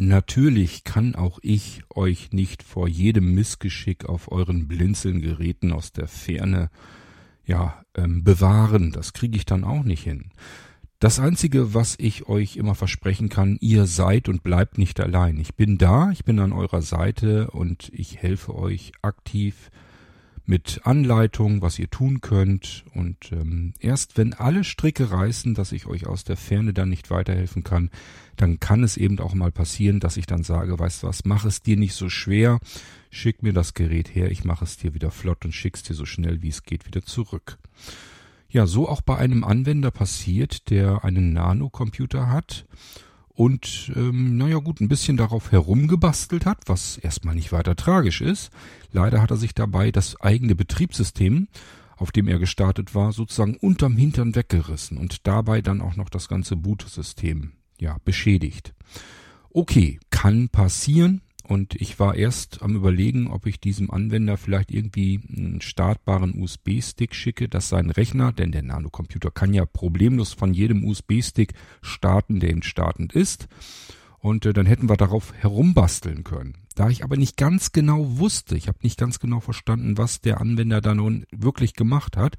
Natürlich kann auch ich euch nicht vor jedem Missgeschick auf euren Blinzelgeräten aus der Ferne ja ähm, bewahren. Das kriege ich dann auch nicht hin. Das Einzige, was ich euch immer versprechen kann, ihr seid und bleibt nicht allein. Ich bin da, ich bin an eurer Seite und ich helfe euch aktiv mit Anleitung, was ihr tun könnt. Und ähm, erst wenn alle Stricke reißen, dass ich euch aus der Ferne dann nicht weiterhelfen kann, dann kann es eben auch mal passieren, dass ich dann sage, weißt du was, mach es dir nicht so schwer, schick mir das Gerät her, ich mache es dir wieder flott und schick's dir so schnell wie es geht wieder zurück. Ja, so auch bei einem Anwender passiert, der einen Nanocomputer hat und ähm, naja gut, ein bisschen darauf herumgebastelt hat, was erstmal nicht weiter tragisch ist. Leider hat er sich dabei das eigene Betriebssystem, auf dem er gestartet war, sozusagen unterm Hintern weggerissen und dabei dann auch noch das ganze Boot-System ja beschädigt. Okay, kann passieren, und ich war erst am überlegen, ob ich diesem Anwender vielleicht irgendwie einen startbaren USB-Stick schicke, dass sein Rechner, denn der Nanocomputer kann ja problemlos von jedem USB-Stick starten, der ihm startend ist. Und äh, dann hätten wir darauf herumbasteln können. Da ich aber nicht ganz genau wusste, ich habe nicht ganz genau verstanden, was der Anwender da nun wirklich gemacht hat,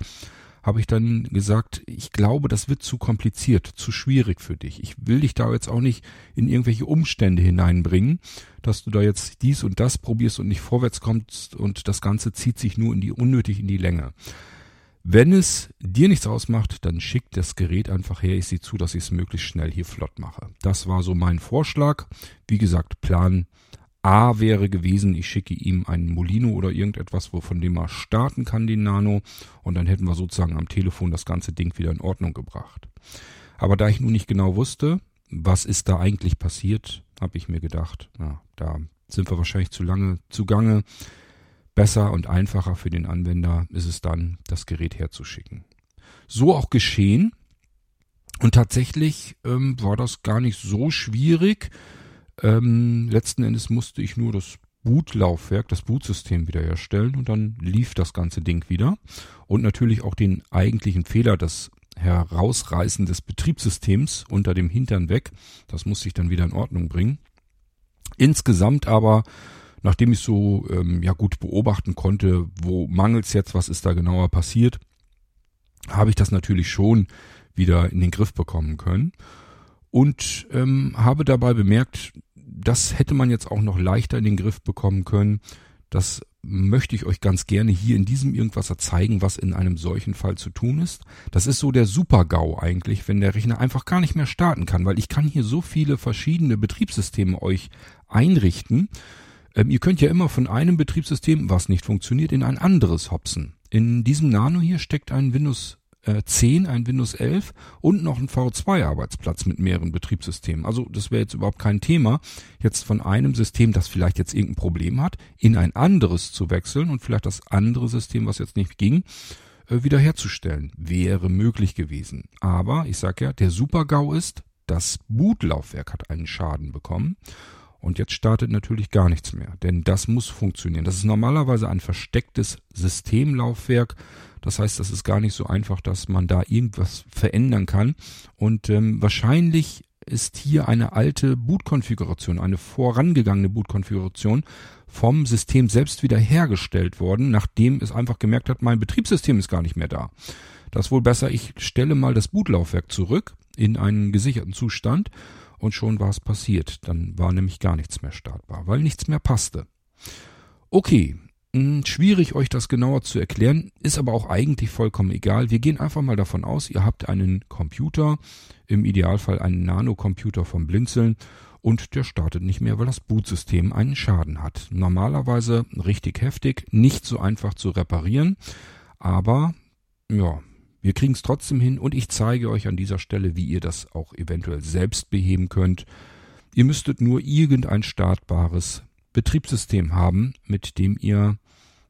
habe ich dann gesagt, ich glaube, das wird zu kompliziert, zu schwierig für dich. Ich will dich da jetzt auch nicht in irgendwelche Umstände hineinbringen, dass du da jetzt dies und das probierst und nicht vorwärts kommst und das Ganze zieht sich nur in die unnötig in die Länge. Wenn es dir nichts ausmacht, dann schick das Gerät einfach her. Ich sehe zu, dass ich es möglichst schnell hier flott mache. Das war so mein Vorschlag. Wie gesagt, Plan A wäre gewesen, ich schicke ihm einen Molino oder irgendetwas, wovon dem er starten kann, den Nano, und dann hätten wir sozusagen am Telefon das ganze Ding wieder in Ordnung gebracht. Aber da ich nun nicht genau wusste, was ist da eigentlich passiert, habe ich mir gedacht, na, da sind wir wahrscheinlich zu lange zugange. Besser und einfacher für den Anwender ist es dann, das Gerät herzuschicken. So auch geschehen. Und tatsächlich ähm, war das gar nicht so schwierig. Ähm, letzten Endes musste ich nur das Bootlaufwerk, das Bootsystem wiederherstellen und dann lief das ganze Ding wieder. Und natürlich auch den eigentlichen Fehler, das Herausreißen des Betriebssystems unter dem Hintern weg. Das musste ich dann wieder in Ordnung bringen. Insgesamt aber, nachdem ich so ähm, ja gut beobachten konnte, wo mangelt's jetzt, was ist da genauer passiert, habe ich das natürlich schon wieder in den Griff bekommen können und ähm, habe dabei bemerkt, das hätte man jetzt auch noch leichter in den Griff bekommen können. Das möchte ich euch ganz gerne hier in diesem Irgendwasser zeigen, was in einem solchen Fall zu tun ist. Das ist so der Super-GAU eigentlich, wenn der Rechner einfach gar nicht mehr starten kann, weil ich kann hier so viele verschiedene Betriebssysteme euch einrichten. Ähm, ihr könnt ja immer von einem Betriebssystem, was nicht funktioniert, in ein anderes hopsen. In diesem Nano hier steckt ein Windows äh, 10, ein Windows 11 und noch ein V2-Arbeitsplatz mit mehreren Betriebssystemen. Also das wäre jetzt überhaupt kein Thema, jetzt von einem System, das vielleicht jetzt irgendein Problem hat, in ein anderes zu wechseln und vielleicht das andere System, was jetzt nicht ging, äh, wiederherzustellen. Wäre möglich gewesen. Aber ich sag ja, der Super-GAU ist, das Bootlaufwerk hat einen Schaden bekommen. Und jetzt startet natürlich gar nichts mehr, denn das muss funktionieren. Das ist normalerweise ein verstecktes Systemlaufwerk, das heißt, das ist gar nicht so einfach, dass man da irgendwas verändern kann. Und ähm, wahrscheinlich ist hier eine alte Bootkonfiguration, eine vorangegangene Bootkonfiguration vom System selbst wieder hergestellt worden, nachdem es einfach gemerkt hat, mein Betriebssystem ist gar nicht mehr da. Das ist wohl besser, ich stelle mal das Bootlaufwerk zurück in einen gesicherten Zustand und schon war es passiert. Dann war nämlich gar nichts mehr startbar, weil nichts mehr passte. Okay, hm, schwierig euch das genauer zu erklären, ist aber auch eigentlich vollkommen egal. Wir gehen einfach mal davon aus, ihr habt einen Computer, im Idealfall einen Nanocomputer vom Blinzeln und der startet nicht mehr, weil das Bootsystem einen Schaden hat. Normalerweise richtig heftig, nicht so einfach zu reparieren, aber ja, wir kriegen es trotzdem hin und ich zeige euch an dieser Stelle, wie ihr das auch eventuell selbst beheben könnt. Ihr müsstet nur irgendein startbares Betriebssystem haben, mit dem ihr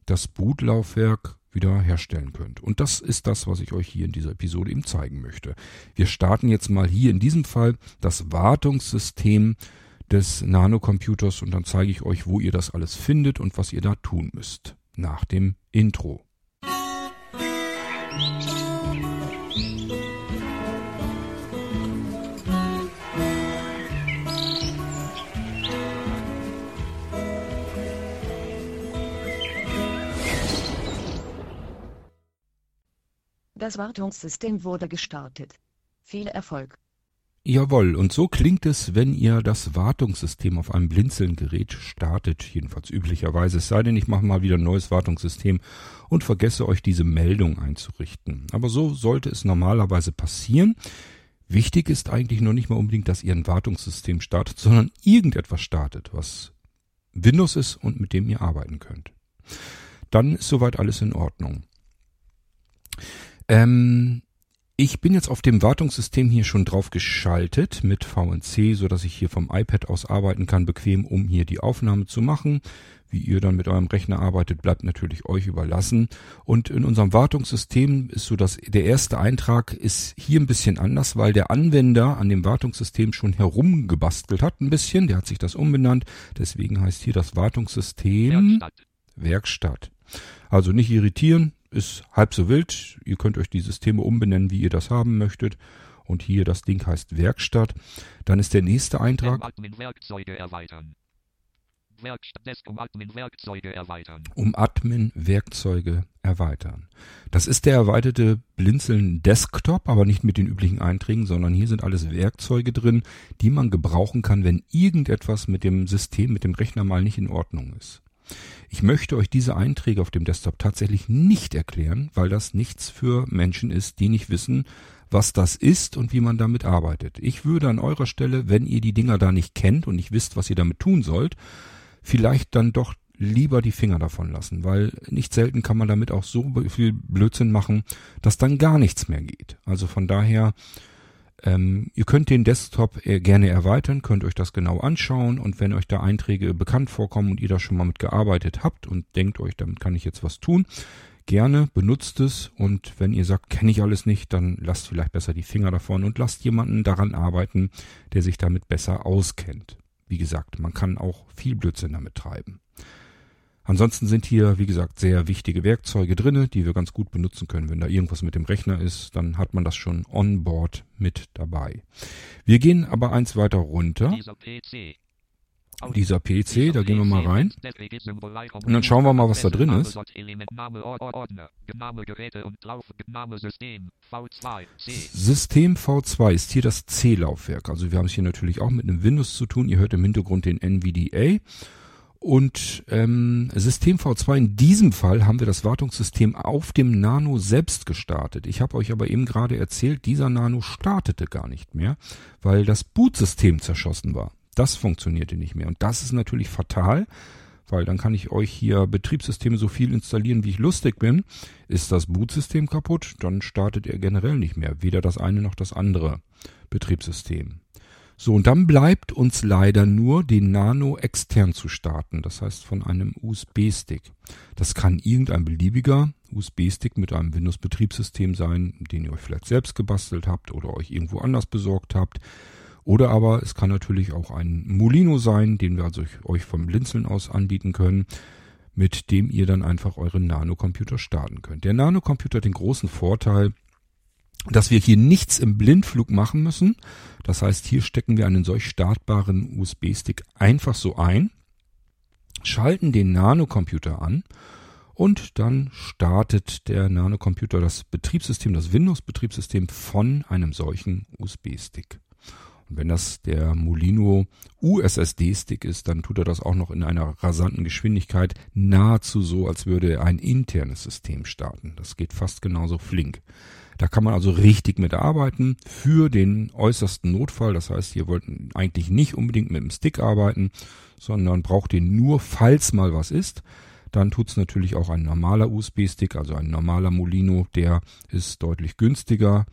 das Bootlaufwerk wieder herstellen könnt. Und das ist das, was ich euch hier in dieser Episode eben zeigen möchte. Wir starten jetzt mal hier in diesem Fall das Wartungssystem des Nanocomputers und dann zeige ich euch, wo ihr das alles findet und was ihr da tun müsst. Nach dem Intro. Musik das Wartungssystem wurde gestartet. Viel Erfolg! Jawohl, und so klingt es, wenn ihr das Wartungssystem auf einem Blinzeln-Gerät startet, jedenfalls üblicherweise, es sei denn, ich mache mal wieder ein neues Wartungssystem und vergesse euch diese Meldung einzurichten. Aber so sollte es normalerweise passieren. Wichtig ist eigentlich nur nicht mal unbedingt, dass ihr ein Wartungssystem startet, sondern irgendetwas startet, was Windows ist und mit dem ihr arbeiten könnt. Dann ist soweit alles in Ordnung. Ähm, ich bin jetzt auf dem Wartungssystem hier schon drauf geschaltet mit VNC, so dass ich hier vom iPad aus arbeiten kann, bequem, um hier die Aufnahme zu machen. Wie ihr dann mit eurem Rechner arbeitet, bleibt natürlich euch überlassen. Und in unserem Wartungssystem ist so, dass der erste Eintrag ist hier ein bisschen anders, weil der Anwender an dem Wartungssystem schon herumgebastelt hat ein bisschen. Der hat sich das umbenannt. Deswegen heißt hier das Wartungssystem Werkstatt. Werkstatt. Also nicht irritieren, ist halb so wild. Ihr könnt euch die Systeme umbenennen, wie ihr das haben möchtet. Und hier das Ding heißt Werkstatt. Dann ist der nächste Eintrag. Werkstatt um Admin Werkzeuge erweitern. Um Admin Werkzeuge erweitern. Das ist der erweiterte Blinzeln Desktop, aber nicht mit den üblichen Einträgen, sondern hier sind alles Werkzeuge drin, die man gebrauchen kann, wenn irgendetwas mit dem System, mit dem Rechner mal nicht in Ordnung ist. Ich möchte euch diese Einträge auf dem Desktop tatsächlich nicht erklären, weil das nichts für Menschen ist, die nicht wissen, was das ist und wie man damit arbeitet. Ich würde an eurer Stelle, wenn ihr die Dinger da nicht kennt und nicht wisst, was ihr damit tun sollt, vielleicht dann doch lieber die Finger davon lassen, weil nicht selten kann man damit auch so viel Blödsinn machen, dass dann gar nichts mehr geht. Also von daher ähm, ihr könnt den Desktop äh, gerne erweitern, könnt euch das genau anschauen und wenn euch da Einträge bekannt vorkommen und ihr da schon mal mit gearbeitet habt und denkt euch, damit kann ich jetzt was tun, gerne benutzt es und wenn ihr sagt, kenne ich alles nicht, dann lasst vielleicht besser die Finger davon und lasst jemanden daran arbeiten, der sich damit besser auskennt. Wie gesagt, man kann auch viel Blödsinn damit treiben. Ansonsten sind hier, wie gesagt, sehr wichtige Werkzeuge drinne, die wir ganz gut benutzen können. Wenn da irgendwas mit dem Rechner ist, dann hat man das schon on board mit dabei. Wir gehen aber eins weiter runter. Dieser PC. Dieser PC, da gehen wir mal rein. Und dann schauen wir mal, was da drin ist. System V2 ist hier das C-Laufwerk. Also wir haben es hier natürlich auch mit einem Windows zu tun. Ihr hört im Hintergrund den NVDA. Und ähm, System V2, in diesem Fall haben wir das Wartungssystem auf dem Nano selbst gestartet. Ich habe euch aber eben gerade erzählt, dieser Nano startete gar nicht mehr, weil das Bootsystem zerschossen war. Das funktionierte nicht mehr. Und das ist natürlich fatal, weil dann kann ich euch hier Betriebssysteme so viel installieren, wie ich lustig bin. Ist das Bootsystem kaputt, dann startet er generell nicht mehr. Weder das eine noch das andere Betriebssystem. So, und dann bleibt uns leider nur den Nano extern zu starten, das heißt von einem USB-Stick. Das kann irgendein beliebiger USB-Stick mit einem Windows-Betriebssystem sein, den ihr euch vielleicht selbst gebastelt habt oder euch irgendwo anders besorgt habt. Oder aber es kann natürlich auch ein Molino sein, den wir also euch vom Blinzeln aus anbieten können, mit dem ihr dann einfach euren Nano-Computer starten könnt. Der Nano-Computer hat den großen Vorteil, dass wir hier nichts im Blindflug machen müssen. Das heißt, hier stecken wir einen solch startbaren USB-Stick einfach so ein, schalten den Nanocomputer an und dann startet der Nanocomputer das Betriebssystem, das Windows-Betriebssystem von einem solchen USB-Stick. Wenn das der Molino USSD-Stick ist, dann tut er das auch noch in einer rasanten Geschwindigkeit, nahezu so, als würde er ein internes System starten. Das geht fast genauso flink. Da kann man also richtig mit arbeiten für den äußersten Notfall. Das heißt, ihr wollt eigentlich nicht unbedingt mit dem Stick arbeiten, sondern braucht den nur, falls mal was ist. Dann tut's natürlich auch ein normaler USB-Stick, also ein normaler Molino, der ist deutlich günstiger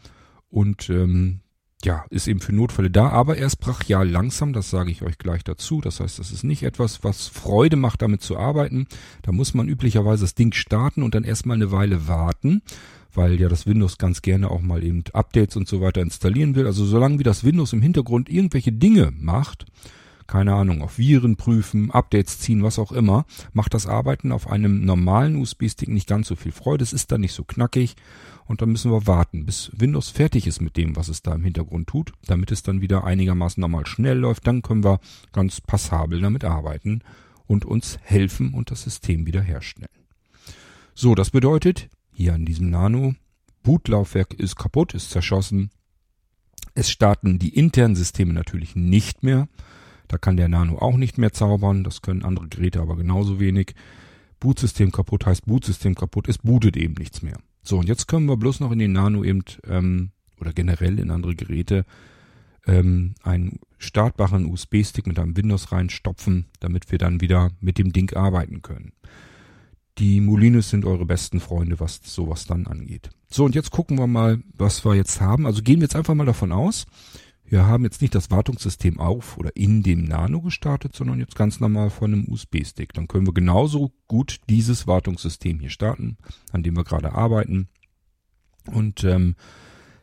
und ähm, ja, ist eben für Notfälle da, aber er ist brachial langsam, das sage ich euch gleich dazu. Das heißt, das ist nicht etwas, was Freude macht, damit zu arbeiten. Da muss man üblicherweise das Ding starten und dann erstmal eine Weile warten weil ja das Windows ganz gerne auch mal eben Updates und so weiter installieren will. Also solange wie das Windows im Hintergrund irgendwelche Dinge macht, keine Ahnung, auf Viren prüfen, Updates ziehen, was auch immer, macht das Arbeiten auf einem normalen USB-Stick nicht ganz so viel Freude. Es ist dann nicht so knackig und dann müssen wir warten, bis Windows fertig ist mit dem, was es da im Hintergrund tut, damit es dann wieder einigermaßen normal schnell läuft. Dann können wir ganz passabel damit arbeiten und uns helfen und das System wiederherstellen. So, das bedeutet, hier an diesem Nano Bootlaufwerk ist kaputt, ist zerschossen. Es starten die internen Systeme natürlich nicht mehr. Da kann der Nano auch nicht mehr zaubern. Das können andere Geräte aber genauso wenig. Bootsystem kaputt heißt Bootsystem kaputt. Es bootet eben nichts mehr. So, und jetzt können wir bloß noch in den Nano eben, ähm, oder generell in andere Geräte, ähm, einen startbaren USB-Stick mit einem Windows reinstopfen, damit wir dann wieder mit dem Ding arbeiten können. Die Molinos sind eure besten Freunde, was sowas dann angeht. So, und jetzt gucken wir mal, was wir jetzt haben. Also gehen wir jetzt einfach mal davon aus, wir haben jetzt nicht das Wartungssystem auf oder in dem Nano gestartet, sondern jetzt ganz normal von einem USB-Stick. Dann können wir genauso gut dieses Wartungssystem hier starten, an dem wir gerade arbeiten. Und ähm,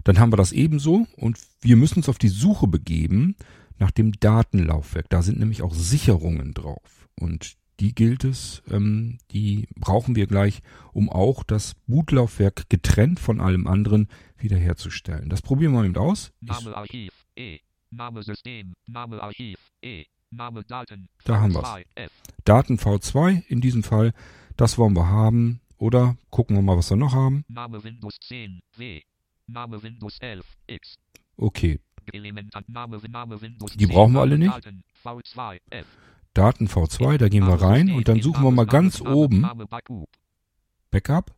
dann haben wir das ebenso und wir müssen uns auf die Suche begeben nach dem Datenlaufwerk. Da sind nämlich auch Sicherungen drauf. Und die gilt es, ähm, die brauchen wir gleich, um auch das Bootlaufwerk getrennt von allem anderen wiederherzustellen. Das probieren wir mal eben aus. Archiv, E. Name System, Name Archiv, E. Name Daten, Da haben. V2, F. Daten V2 in diesem Fall, das wollen wir haben. Oder gucken wir mal, was wir noch haben. Name Windows 10, W. Name Windows 11, X. Okay, Die 10, brauchen wir alle nicht. Daten, V2, F. Daten V2, da gehen wir rein und dann suchen wir mal ganz oben Backup.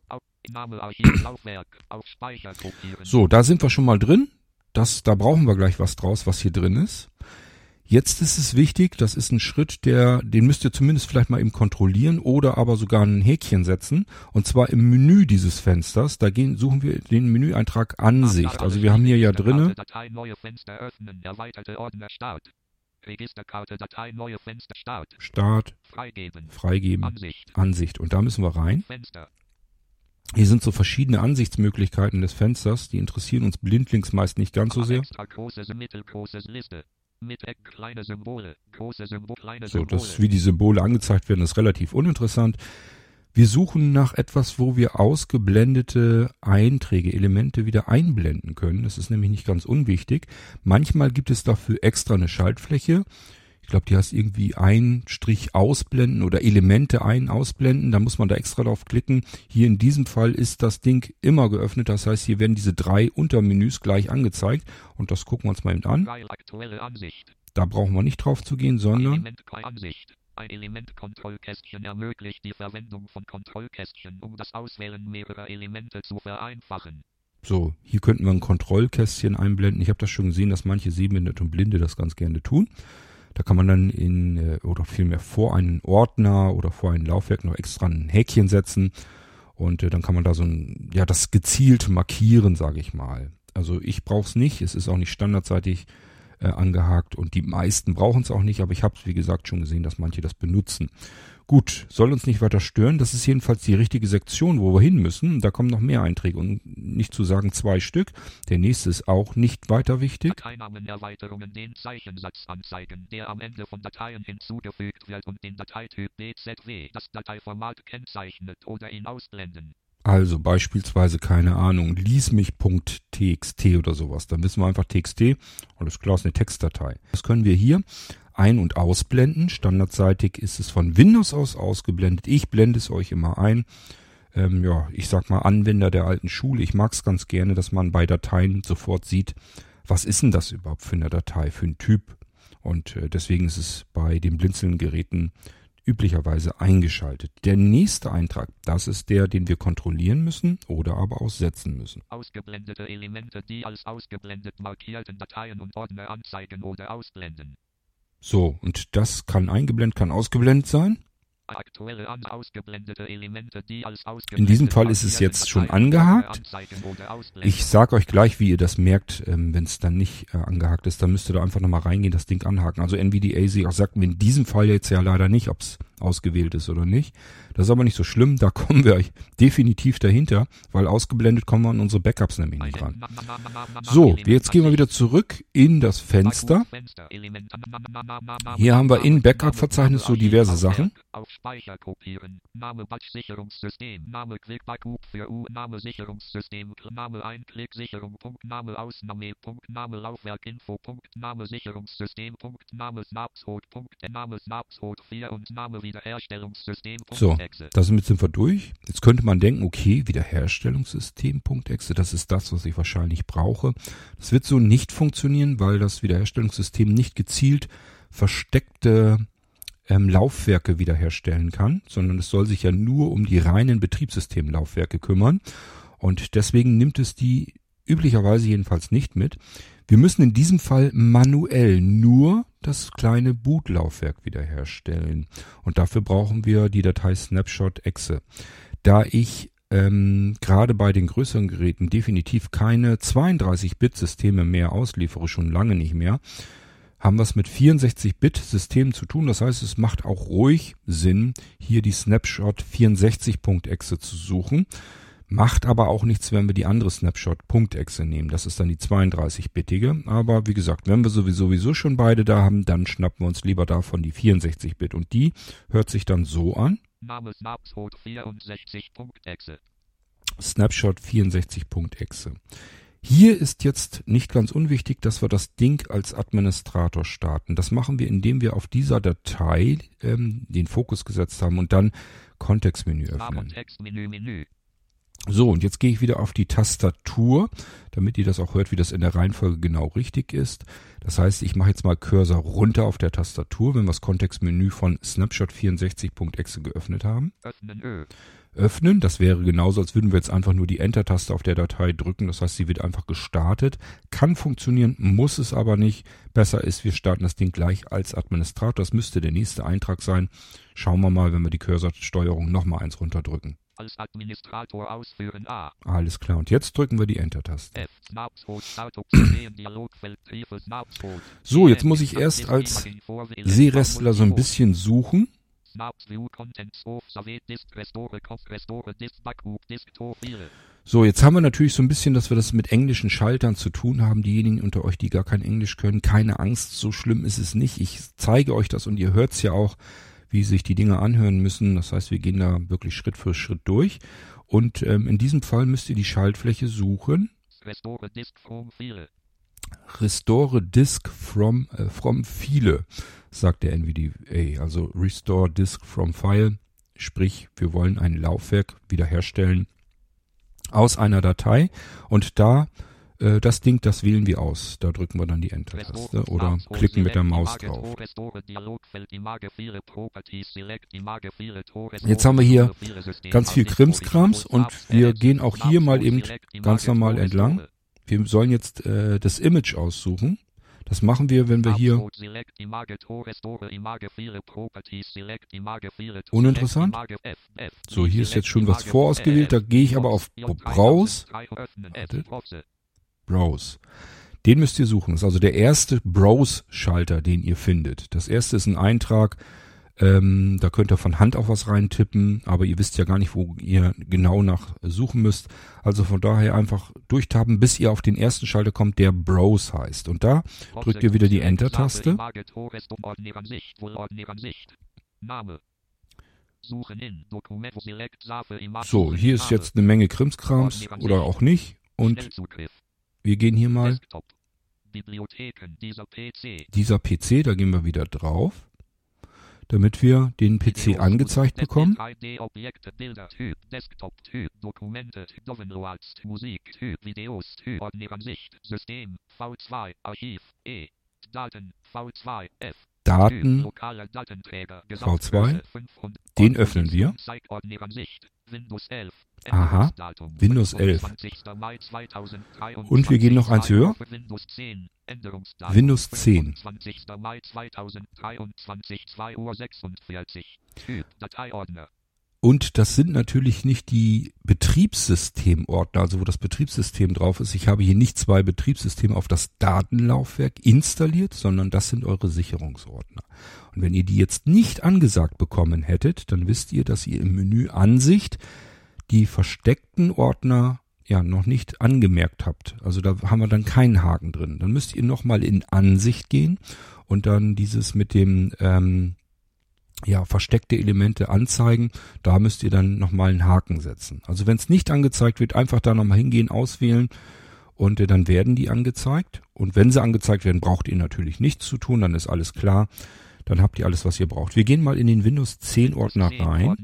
So, da sind wir schon mal drin. Das, da brauchen wir gleich was draus, was hier drin ist. Jetzt ist es wichtig, das ist ein Schritt, der, den müsst ihr zumindest vielleicht mal eben kontrollieren oder aber sogar ein Häkchen setzen. Und zwar im Menü dieses Fensters. Da gehen, suchen wir den Menüeintrag Ansicht. Also wir haben hier ja drinne Start. Registerkarte, Datei, neue Fenster Start. Start, Freigeben. freigeben, Ansicht. Ansicht. Und da müssen wir rein. Fenster. Hier sind so verschiedene Ansichtsmöglichkeiten des Fensters. Die interessieren uns blindlings meist nicht ganz so sehr. Symbole. Symbol, kleine So, Symbole. das, wie die Symbole angezeigt werden, ist relativ uninteressant. Wir suchen nach etwas, wo wir ausgeblendete Einträge, Elemente wieder einblenden können. Das ist nämlich nicht ganz unwichtig. Manchmal gibt es dafür extra eine Schaltfläche. Ich glaube, die heißt irgendwie ein Strich ausblenden oder Elemente ein ausblenden. Da muss man da extra drauf klicken. Hier in diesem Fall ist das Ding immer geöffnet. Das heißt, hier werden diese drei Untermenüs gleich angezeigt. Und das gucken wir uns mal eben an. Da brauchen wir nicht drauf zu gehen, sondern. Ein Elementkontrollkästchen ermöglicht die Verwendung von Kontrollkästchen, um das Auswählen mehrerer Elemente zu vereinfachen. So, hier könnten wir ein Kontrollkästchen einblenden. Ich habe das schon gesehen, dass manche Sehbehinderte und Blinde das ganz gerne tun. Da kann man dann in, äh, oder vielmehr vor einen Ordner oder vor ein Laufwerk noch extra ein Häkchen setzen. Und äh, dann kann man da so ein, ja, das gezielt markieren, sage ich mal. Also ich brauche es nicht, es ist auch nicht standardseitig äh, angehakt und die meisten brauchen es auch nicht, aber ich habe es, wie gesagt, schon gesehen, dass manche das benutzen. Gut, soll uns nicht weiter stören. Das ist jedenfalls die richtige Sektion, wo wir hin müssen. Da kommen noch mehr Einträge und nicht zu sagen zwei Stück. Der nächste ist auch nicht weiter wichtig. Dateinamenerweiterungen den Zeichensatz anzeigen, der am Ende von Dateien hinzugefügt wird und den Dateityp BZW, das Dateiformat kennzeichnet oder ihn ausblenden. Also beispielsweise, keine Ahnung, lies mich.txt oder sowas. Dann wissen wir einfach txt. Alles klar, ist eine Textdatei. Das können wir hier ein- und ausblenden. Standardseitig ist es von Windows aus ausgeblendet. Ich blende es euch immer ein. Ähm, ja, ich sag mal Anwender der alten Schule. Ich mag es ganz gerne, dass man bei Dateien sofort sieht, was ist denn das überhaupt für eine Datei, für einen Typ. Und äh, deswegen ist es bei den Blinzeln-Geräten üblicherweise eingeschaltet. Der nächste Eintrag, das ist der, den wir kontrollieren müssen oder aber aussetzen müssen. Ausgeblendete Elemente, die als ausgeblendet markierten Dateien und Ordner anzeigen oder ausblenden. So, und das kann eingeblendet, kann ausgeblendet sein. In diesem Fall ist es jetzt schon angehakt. Ich sag euch gleich, wie ihr das merkt, ähm, wenn es dann nicht äh, angehakt ist, dann müsst ihr da einfach nochmal reingehen, das Ding anhaken. Also NVDA sie auch sagt mir in diesem Fall jetzt ja leider nicht, ob es ausgewählt ist oder nicht. Das ist aber nicht so schlimm, da kommen wir definitiv dahinter, weil ausgeblendet kommen wir an unsere Backups nämlich nicht ran. So, jetzt gehen wir wieder zurück in das Fenster. Hier haben wir in Backup-Verzeichnis so diverse Sachen. Name Sicherungssystem. Punkt. Name Snapshot. Punkt. Name Snapshot 4 und Name. So, damit sind wir durch. Jetzt könnte man denken, okay, Wiederherstellungssystem.exe, das ist das, was ich wahrscheinlich brauche. Das wird so nicht funktionieren, weil das Wiederherstellungssystem nicht gezielt versteckte ähm, Laufwerke wiederherstellen kann, sondern es soll sich ja nur um die reinen Betriebssystemlaufwerke kümmern. Und deswegen nimmt es die üblicherweise jedenfalls nicht mit. Wir müssen in diesem Fall manuell nur das kleine Bootlaufwerk wiederherstellen. Und dafür brauchen wir die Datei Snapshot.exe. Da ich ähm, gerade bei den größeren Geräten definitiv keine 32-Bit-Systeme mehr ausliefere, schon lange nicht mehr, haben wir es mit 64-Bit-Systemen zu tun. Das heißt, es macht auch ruhig Sinn, hier die Snapshot 64.exe zu suchen. Macht aber auch nichts, wenn wir die andere Snapshot.exe nehmen. Das ist dann die 32-bittige. Aber wie gesagt, wenn wir sowieso schon beide da haben, dann schnappen wir uns lieber davon die 64-Bit. Und die hört sich dann so an. Name Snapshot 64.exe. Snapshot 64.exe. Hier ist jetzt nicht ganz unwichtig, dass wir das Ding als Administrator starten. Das machen wir, indem wir auf dieser Datei ähm, den Fokus gesetzt haben und dann Kontextmenü öffnen. Textmenü, Menü. So, und jetzt gehe ich wieder auf die Tastatur, damit ihr das auch hört, wie das in der Reihenfolge genau richtig ist. Das heißt, ich mache jetzt mal Cursor runter auf der Tastatur, wenn wir das Kontextmenü von Snapshot64.exe geöffnet haben. Öffnen. Öffnen, das wäre genauso, als würden wir jetzt einfach nur die Enter-Taste auf der Datei drücken. Das heißt, sie wird einfach gestartet. Kann funktionieren, muss es aber nicht. Besser ist, wir starten das Ding gleich als Administrator. Das müsste der nächste Eintrag sein. Schauen wir mal, wenn wir die Cursor-Steuerung nochmal eins runterdrücken. Als Administrator ausführen A. Alles klar. Und jetzt drücken wir die Enter-Taste. So, jetzt muss ich erst als Seerestler so ein bisschen suchen. So, jetzt haben wir natürlich so ein bisschen, dass wir das mit englischen Schaltern zu tun haben. Diejenigen unter euch, die gar kein Englisch können, keine Angst, so schlimm ist es nicht. Ich zeige euch das und ihr hört's ja auch, wie sich die Dinge anhören müssen. Das heißt, wir gehen da wirklich Schritt für Schritt durch. Und ähm, in diesem Fall müsst ihr die Schaltfläche suchen. Restore Disk from File. Restore Disk from, äh, from File, sagt der NVDA. Also Restore Disk from File. Sprich, wir wollen ein Laufwerk wiederherstellen aus einer Datei. Und da, äh, das Ding, das wählen wir aus. Da drücken wir dann die Enter-Taste oder klicken mit der Maus drauf. Jetzt haben wir hier ganz viel Krimskrams und wir gehen auch hier mal eben ganz normal entlang. Wir sollen jetzt äh, das Image aussuchen. Das machen wir, wenn wir hier Uninteressant. So, hier ist jetzt schon was vorausgewählt. Da gehe ich aber auf Browse. Wartet. Browse. Den müsst ihr suchen. Das ist also der erste Browse-Schalter, den ihr findet. Das erste ist ein Eintrag. Ähm, da könnt ihr von Hand auch was reintippen, aber ihr wisst ja gar nicht, wo ihr genau nach suchen müsst. Also von daher einfach durchtaben, bis ihr auf den ersten Schalter kommt, der Browse heißt. Und da drückt ihr wieder die Enter-Taste. So, hier ist jetzt eine Menge Krimskrams oder auch nicht. Und. Wir gehen hier mal, Desktop. Bibliotheken dieser PC. dieser PC, da gehen wir wieder drauf, damit wir den PC angezeigt bekommen. 3D-Objekte, Bilder, Typ, Desktop, Typ, Dokumente, Downloads, Musik, Typ, Videos, Typ, Ordneransicht, System, V2, Archiv, E, Daten, V2, F, Daten, lokaler Datenträger, V2, Gesamtgröße 500, den öffnen wir. Zeig Ordneransicht, Windows 11, Aha, Windows 11. 25. Mai 2023, Und wir gehen noch eins höher. Windows 10, Änderungsdatum, Windows 10. 25. Mai 2023, 2 Uhr 46. Typ, Dateiordner. Und das sind natürlich nicht die Betriebssystemordner, also wo das Betriebssystem drauf ist. Ich habe hier nicht zwei Betriebssysteme auf das Datenlaufwerk installiert, sondern das sind eure Sicherungsordner. Und wenn ihr die jetzt nicht angesagt bekommen hättet, dann wisst ihr, dass ihr im Menü Ansicht die versteckten Ordner ja noch nicht angemerkt habt. Also da haben wir dann keinen Haken drin. Dann müsst ihr nochmal in Ansicht gehen und dann dieses mit dem ähm, ja, versteckte Elemente anzeigen. Da müsst ihr dann nochmal einen Haken setzen. Also wenn es nicht angezeigt wird, einfach da nochmal hingehen, auswählen und äh, dann werden die angezeigt. Und wenn sie angezeigt werden, braucht ihr natürlich nichts zu tun, dann ist alles klar. Dann habt ihr alles, was ihr braucht. Wir gehen mal in den Windows 10 Ordner rein.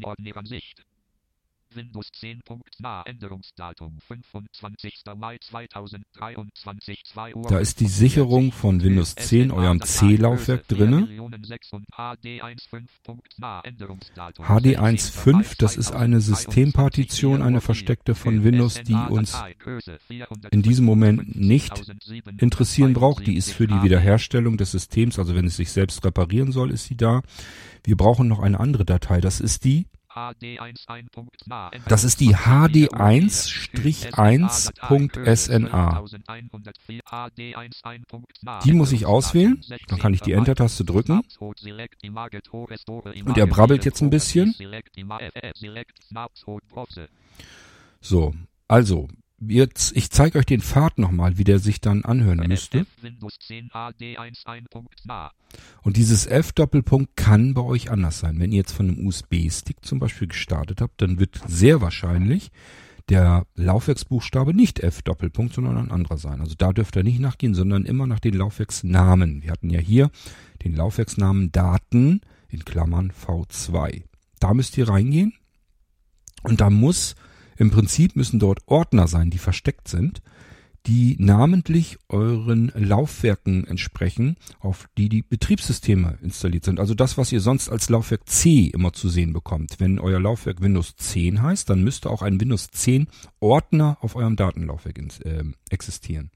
Windows 10. Nah Änderungsdatum 25. Mai 2023 2 Uhr Da ist die Sicherung von Windows 10, eurem C-Laufwerk drinne. HD1.5, das ist eine Systempartition, eine versteckte von Windows, die uns in diesem Moment nicht interessieren braucht. Die ist für die Wiederherstellung des Systems, also wenn es sich selbst reparieren soll, ist sie da. Wir brauchen noch eine andere Datei, das ist die das ist die HD1-1.SNA. Die muss ich auswählen. Dann kann ich die Enter-Taste drücken. Und er brabbelt jetzt ein bisschen. So, also, jetzt, ich zeige euch den Pfad nochmal, wie der sich dann anhören müsste. Und dieses F-Doppelpunkt kann bei euch anders sein. Wenn ihr jetzt von einem USB-Stick zum Beispiel gestartet habt, dann wird sehr wahrscheinlich der Laufwerksbuchstabe nicht F-Doppelpunkt, sondern ein anderer sein. Also da dürft ihr nicht nachgehen, sondern immer nach den Laufwerksnamen. Wir hatten ja hier den Laufwerksnamen Daten in Klammern V2. Da müsst ihr reingehen und da muss im Prinzip müssen dort Ordner sein, die versteckt sind, die namentlich euren Laufwerken entsprechen, auf die die Betriebssysteme installiert sind. Also das, was ihr sonst als Laufwerk C immer zu sehen bekommt. Wenn euer Laufwerk Windows 10 heißt, dann müsste auch ein Windows 10 Ordner auf eurem Datenlaufwerk äh, existieren.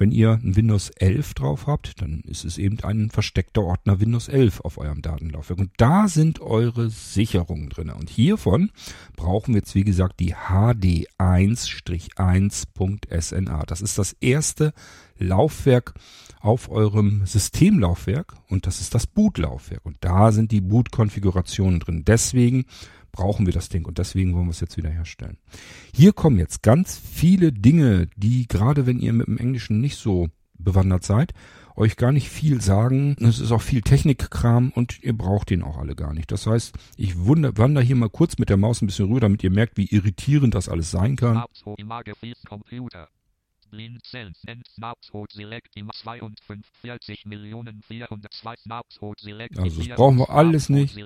Wenn ihr ein Windows 11 drauf habt, dann ist es eben ein versteckter Ordner Windows 11 auf eurem Datenlaufwerk. Und da sind eure Sicherungen drin. Und hiervon brauchen wir jetzt, wie gesagt, die HD1-1.SNA. Das ist das erste Laufwerk auf eurem Systemlaufwerk und das ist das Bootlaufwerk. Und da sind die Boot-Konfigurationen drin. Deswegen brauchen wir das Ding und deswegen wollen wir es jetzt wieder herstellen. Hier kommen jetzt ganz viele Dinge, die gerade wenn ihr mit dem Englischen nicht so bewandert seid, euch gar nicht viel sagen. Es ist auch viel Technikkram und ihr braucht den auch alle gar nicht. Das heißt, ich wunder, wandere hier mal kurz mit der Maus ein bisschen rüber, damit ihr merkt, wie irritierend das alles sein kann. Also das brauchen wir alles nicht.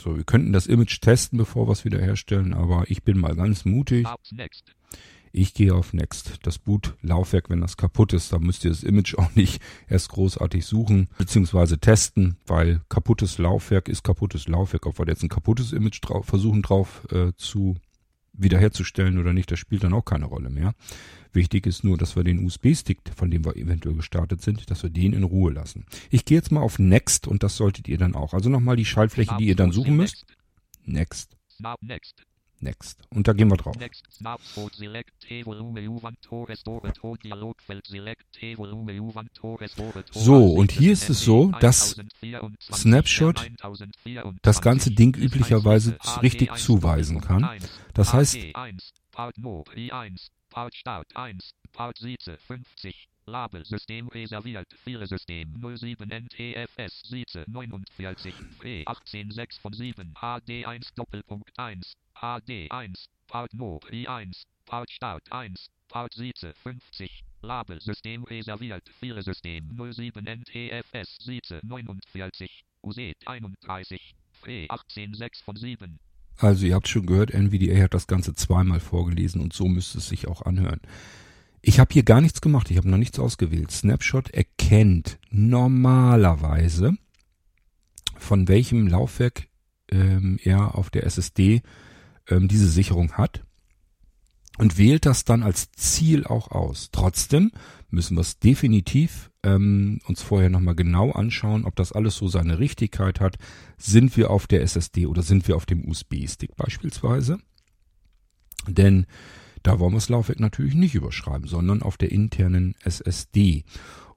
So, wir könnten das Image testen, bevor wir es wiederherstellen, aber ich bin mal ganz mutig. Ich gehe auf Next. Das Boot-Laufwerk, wenn das kaputt ist, dann müsst ihr das Image auch nicht erst großartig suchen, beziehungsweise testen, weil kaputtes Laufwerk ist kaputtes Laufwerk. Ob wir jetzt ein kaputtes Image drauf, versuchen drauf äh, zu wiederherzustellen oder nicht, das spielt dann auch keine Rolle mehr. Wichtig ist nur, dass wir den USB-Stick, von dem wir eventuell gestartet sind, dass wir den in Ruhe lassen. Ich gehe jetzt mal auf Next und das solltet ihr dann auch. Also nochmal die Schaltfläche, die ihr dann suchen müsst. Next. Next. Und da gehen wir drauf. So, und hier ist es so, dass Snapshot das ganze Ding üblicherweise richtig zuweisen kann. Das heißt, Part Start 1, Part Sieze 50, Label System reserviert, Filesystem 07 NTFS Sieze 49, P 186 von 7, HD1 Doppelpunkt 1, HD1, Part No P1, Part Start 1, Part Sieze 50, Label System reserviert, Filesystem 07 NTFS Sieze 49, UZ 31, P 186 von 7, also ihr habt schon gehört, NVDA hat das Ganze zweimal vorgelesen und so müsste es sich auch anhören. Ich habe hier gar nichts gemacht, ich habe noch nichts ausgewählt. Snapshot erkennt normalerweise, von welchem Laufwerk ähm, er auf der SSD ähm, diese Sicherung hat und wählt das dann als Ziel auch aus. Trotzdem müssen wir es definitiv ähm, uns vorher nochmal genau anschauen, ob das alles so seine Richtigkeit hat. Sind wir auf der SSD oder sind wir auf dem USB-Stick beispielsweise? Denn da wollen wir das Laufwerk natürlich nicht überschreiben, sondern auf der internen SSD.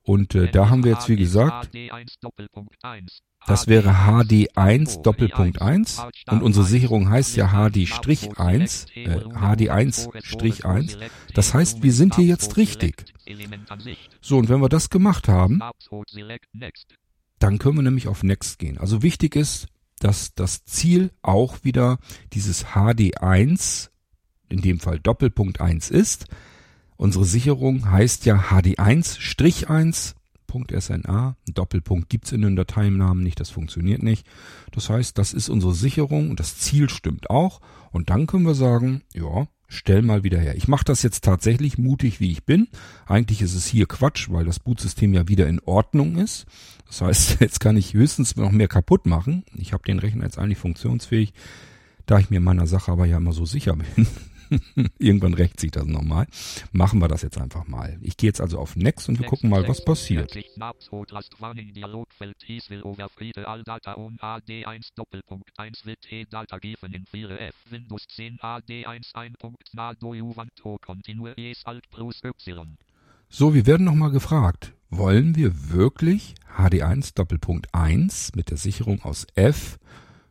Und äh, da haben wir jetzt, wie gesagt, das wäre HD1 Doppelpunkt 1 und unsere Sicherung heißt ja HD-1, äh, HD1-1. Das heißt, wir sind hier jetzt richtig. So, und wenn wir das gemacht haben, dann können wir nämlich auf Next gehen. Also wichtig ist, dass das Ziel auch wieder dieses HD1, in dem Fall Doppelpunkt 1 ist. Unsere Sicherung heißt ja HD1-1 .sna. Ein Doppelpunkt gibt's in den Dateinamen nicht, das funktioniert nicht. Das heißt, das ist unsere Sicherung und das Ziel stimmt auch. Und dann können wir sagen, ja, stell mal wieder her. Ich mache das jetzt tatsächlich mutig, wie ich bin. Eigentlich ist es hier Quatsch, weil das Bootsystem ja wieder in Ordnung ist. Das heißt, jetzt kann ich höchstens noch mehr kaputt machen. Ich habe den Rechner jetzt eigentlich funktionsfähig, da ich mir meiner Sache aber ja immer so sicher bin. Irgendwann rächt sich das nochmal. Machen wir das jetzt einfach mal. Ich gehe jetzt also auf Next und wir gucken mal, was passiert. So, wir werden nochmal gefragt, wollen wir wirklich HD1 Doppelpunkt 1 mit der Sicherung aus F,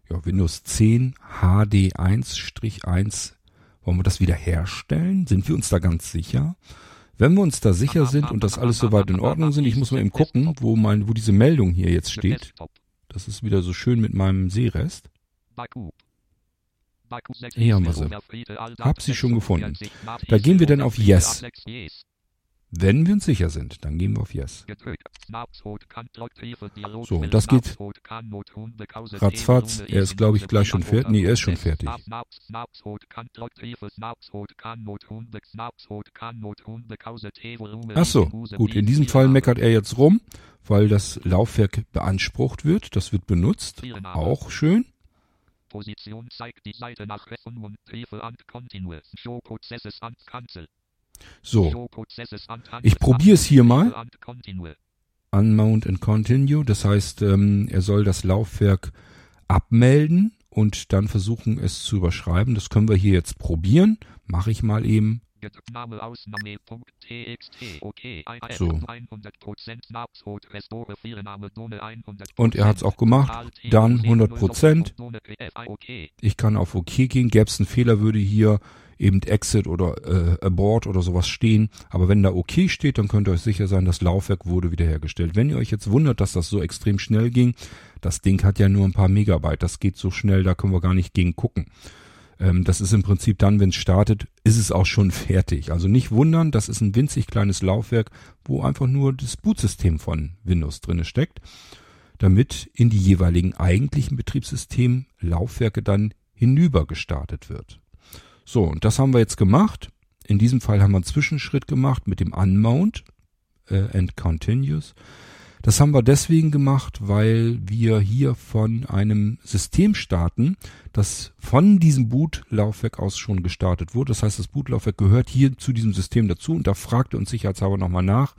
ja, Windows 10 HD1-1 wollen wir das wieder herstellen? Sind wir uns da ganz sicher? Wenn wir uns da sicher sind und das alles soweit in Ordnung sind, ich muss mal eben gucken, wo mein, wo diese Meldung hier jetzt steht. Das ist wieder so schön mit meinem Seerest. Hier haben wir sie. Hab sie schon gefunden. Da gehen wir dann auf Yes. Wenn wir uns sicher sind, dann gehen wir auf Yes. So, und das geht ratzfatz. Er ist, glaube ich, gleich schon fertig. Nee, er ist schon fertig. Ach so, gut. In diesem Fall meckert er jetzt rum, weil das Laufwerk beansprucht wird. Das wird benutzt. Auch schön. Position zeigt die Seite nach Rechts und Briefe an Continue. Show Prozesses an Cancel. So, ich probiere es hier mal. Unmount and Continue, das heißt, ähm, er soll das Laufwerk abmelden und dann versuchen es zu überschreiben. Das können wir hier jetzt probieren. Mache ich mal eben. So. Und er hat es auch gemacht. Dann 100%. Ich kann auf OK gehen. Gäbe es einen Fehler, würde hier eben Exit oder äh, Abort oder sowas stehen. Aber wenn da OK steht, dann könnt ihr euch sicher sein, das Laufwerk wurde wiederhergestellt. Wenn ihr euch jetzt wundert, dass das so extrem schnell ging, das Ding hat ja nur ein paar Megabyte. Das geht so schnell, da können wir gar nicht gegen gucken. Ähm, das ist im Prinzip dann, wenn es startet, ist es auch schon fertig. Also nicht wundern, das ist ein winzig kleines Laufwerk, wo einfach nur das Bootsystem von Windows drinne steckt, damit in die jeweiligen eigentlichen Betriebssystem Laufwerke dann hinüber gestartet wird. So, und das haben wir jetzt gemacht. In diesem Fall haben wir einen Zwischenschritt gemacht mit dem Unmount äh, and Continuous. Das haben wir deswegen gemacht, weil wir hier von einem System starten, das von diesem Bootlaufwerk aus schon gestartet wurde. Das heißt, das Bootlaufwerk gehört hier zu diesem System dazu und da fragt er uns sicherheitshalber nochmal nach.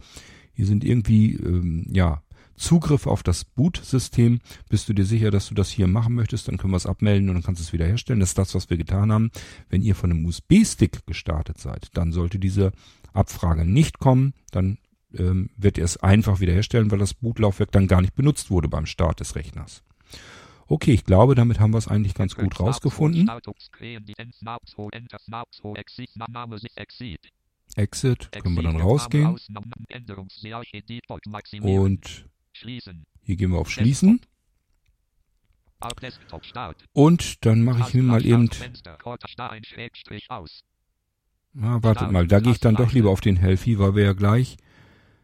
Hier sind irgendwie, ähm, ja, Zugriff auf das Boot-System. Bist du dir sicher, dass du das hier machen möchtest? Dann können wir es abmelden und dann kannst du es wieder herstellen. Das ist das, was wir getan haben. Wenn ihr von einem USB-Stick gestartet seid, dann sollte diese Abfrage nicht kommen. Dann ähm, wird er es einfach wieder herstellen, weil das Bootlaufwerk dann gar nicht benutzt wurde beim Start des Rechners. Okay, ich glaube, damit haben wir es eigentlich ganz gut rausgefunden. Exit, können wir dann rausgehen. Und hier gehen wir auf Schließen. Und dann mache ich mir mal eben... Ah, wartet mal, da gehe ich dann doch lieber auf den Healthy, weil wir ja gleich...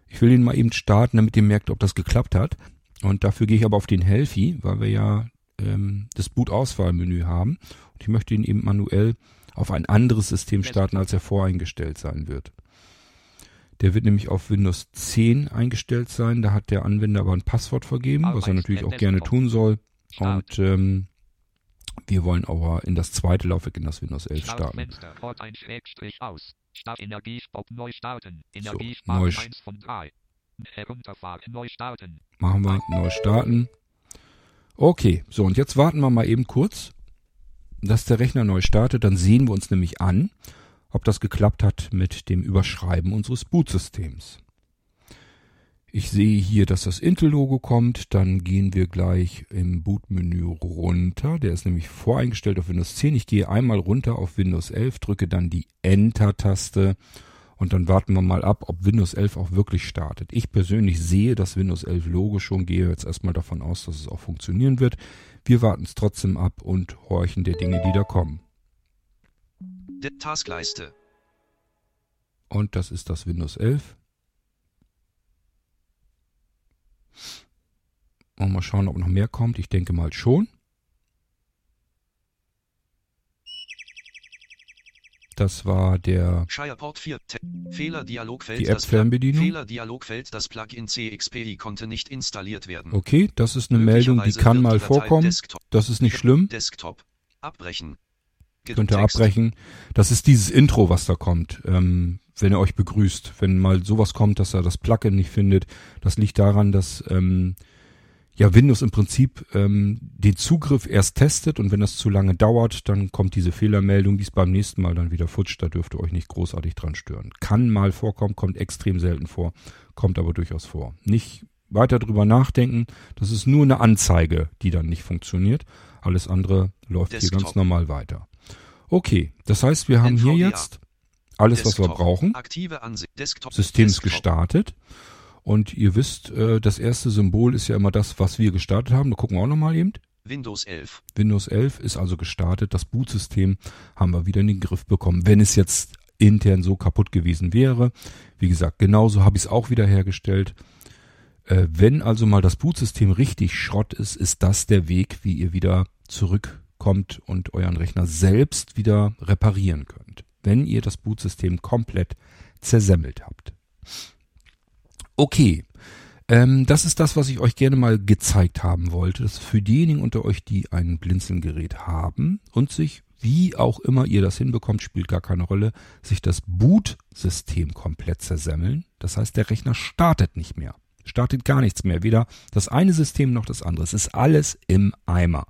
Ich will ihn mal eben starten, damit ihr merkt, ob das geklappt hat. Und dafür gehe ich aber auf den Healthy, weil wir ja ähm, das Boot-Auswahlmenü haben. Und ich möchte ihn eben manuell auf ein anderes System starten, als er voreingestellt sein wird. Der wird nämlich auf Windows 10 eingestellt sein. Da hat der Anwender aber ein Passwort vergeben, was er natürlich auch gerne tun soll. Und ähm, wir wollen aber in das zweite Laufwerk, in das Windows 11 starten. So, neu starten. Machen wir neu starten. Okay, so und jetzt warten wir mal eben kurz, dass der Rechner neu startet. Dann sehen wir uns nämlich an, ob das geklappt hat mit dem Überschreiben unseres Bootsystems. Ich sehe hier, dass das Intel-Logo kommt. Dann gehen wir gleich im Bootmenü runter. Der ist nämlich voreingestellt auf Windows 10. Ich gehe einmal runter auf Windows 11, drücke dann die Enter-Taste und dann warten wir mal ab, ob Windows 11 auch wirklich startet. Ich persönlich sehe das Windows 11 Logo schon, gehe jetzt erstmal davon aus, dass es auch funktionieren wird. Wir warten es trotzdem ab und horchen der Dinge, die da kommen. Taskleiste. Und das ist das Windows 11. Und mal schauen, ob noch mehr kommt. Ich denke mal schon. Das war der Shireport 4. Te Fehler Dialogfeld. Die das Pla- App-Fernbedienung? Fehler Dialogfeld. Das Plugin CXPI konnte nicht installiert werden. Okay, das ist eine Meldung, die kann mal vorkommen. Desktop. Das ist nicht schlimm. Desktop. Abbrechen. Könnt ihr Text. abbrechen. Das ist dieses Intro, was da kommt, ähm, wenn er euch begrüßt. Wenn mal sowas kommt, dass er das Plugin nicht findet, das liegt daran, dass ähm, ja Windows im Prinzip ähm, den Zugriff erst testet und wenn das zu lange dauert, dann kommt diese Fehlermeldung, die ist beim nächsten Mal dann wieder futsch, da dürft ihr euch nicht großartig dran stören. Kann mal vorkommen, kommt extrem selten vor, kommt aber durchaus vor. Nicht weiter drüber nachdenken, das ist nur eine Anzeige, die dann nicht funktioniert. Alles andere läuft hier Desktop. ganz normal weiter. Okay, das heißt, wir haben hier NVDA. jetzt alles, was wir Desktop. brauchen. Aktive Ansicht. Desktop. System ist Desktop. gestartet. Und ihr wisst, äh, das erste Symbol ist ja immer das, was wir gestartet haben. Da gucken wir auch nochmal eben. Windows 11. Windows 11 ist also gestartet. Das Bootsystem haben wir wieder in den Griff bekommen. Wenn es jetzt intern so kaputt gewesen wäre. Wie gesagt, genauso habe ich es auch wieder hergestellt. Äh, wenn also mal das Bootsystem richtig Schrott ist, ist das der Weg, wie ihr wieder zurückkommt und euren Rechner selbst wieder reparieren könnt. Wenn ihr das Bootsystem komplett zersemmelt habt. Okay, ähm, das ist das, was ich euch gerne mal gezeigt haben wollte. Das ist für diejenigen unter euch, die ein Blinzelgerät haben und sich, wie auch immer ihr das hinbekommt, spielt gar keine Rolle, sich das Boot-System komplett zersemmeln. Das heißt, der Rechner startet nicht mehr. Startet gar nichts mehr. Weder das eine System noch das andere. Es ist alles im Eimer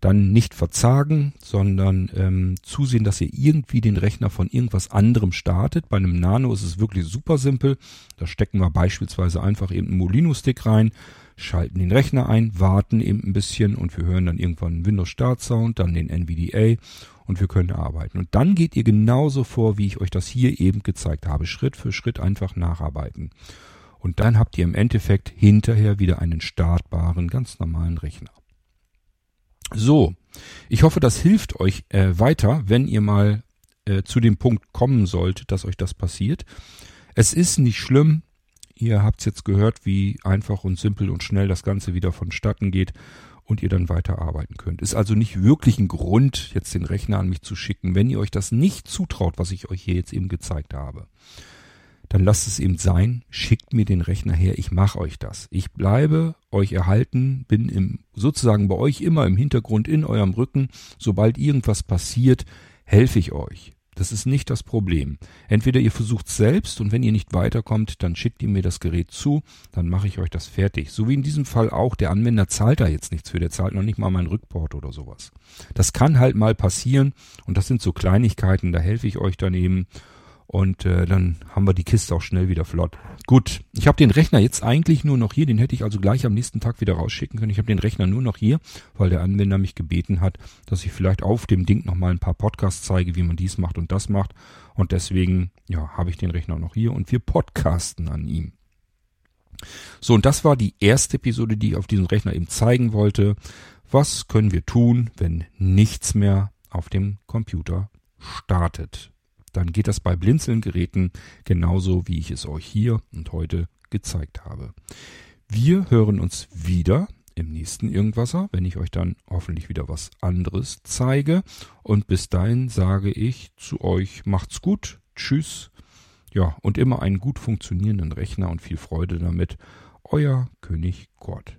dann nicht verzagen, sondern ähm, zusehen, dass ihr irgendwie den Rechner von irgendwas anderem startet. Bei einem Nano ist es wirklich super simpel. Da stecken wir beispielsweise einfach eben einen Molino-Stick rein, schalten den Rechner ein, warten eben ein bisschen und wir hören dann irgendwann einen Windows-Start-Sound, dann den NVDA und wir können arbeiten. Und dann geht ihr genauso vor, wie ich euch das hier eben gezeigt habe. Schritt für Schritt einfach nacharbeiten. Und dann habt ihr im Endeffekt hinterher wieder einen startbaren, ganz normalen Rechner. So, ich hoffe, das hilft euch äh, weiter, wenn ihr mal äh, zu dem Punkt kommen solltet, dass euch das passiert. Es ist nicht schlimm. Ihr habt jetzt gehört, wie einfach und simpel und schnell das Ganze wieder vonstatten geht und ihr dann weiter arbeiten könnt. Ist also nicht wirklich ein Grund, jetzt den Rechner an mich zu schicken, wenn ihr euch das nicht zutraut, was ich euch hier jetzt eben gezeigt habe dann lasst es eben sein, schickt mir den Rechner her, ich mache euch das. Ich bleibe euch erhalten, bin im, sozusagen bei euch immer im Hintergrund in eurem Rücken. Sobald irgendwas passiert, helfe ich euch. Das ist nicht das Problem. Entweder ihr versucht selbst und wenn ihr nicht weiterkommt, dann schickt ihr mir das Gerät zu, dann mache ich euch das fertig. So wie in diesem Fall auch, der Anwender zahlt da jetzt nichts für, der zahlt noch nicht mal mein Rückport oder sowas. Das kann halt mal passieren und das sind so Kleinigkeiten, da helfe ich euch dann eben und äh, dann haben wir die Kiste auch schnell wieder flott. Gut, ich habe den Rechner jetzt eigentlich nur noch hier, den hätte ich also gleich am nächsten Tag wieder rausschicken können. Ich habe den Rechner nur noch hier, weil der Anwender mich gebeten hat, dass ich vielleicht auf dem Ding nochmal ein paar Podcasts zeige, wie man dies macht und das macht. Und deswegen, ja, habe ich den Rechner noch hier und wir podcasten an ihm. So, und das war die erste Episode, die ich auf diesem Rechner eben zeigen wollte. Was können wir tun, wenn nichts mehr auf dem Computer startet? Dann geht das bei Blinzeln-Geräten genauso, wie ich es euch hier und heute gezeigt habe. Wir hören uns wieder im nächsten Irgendwasser, wenn ich euch dann hoffentlich wieder was anderes zeige. Und bis dahin sage ich zu euch, macht's gut, tschüss. Ja, und immer einen gut funktionierenden Rechner und viel Freude damit. Euer König Kurt.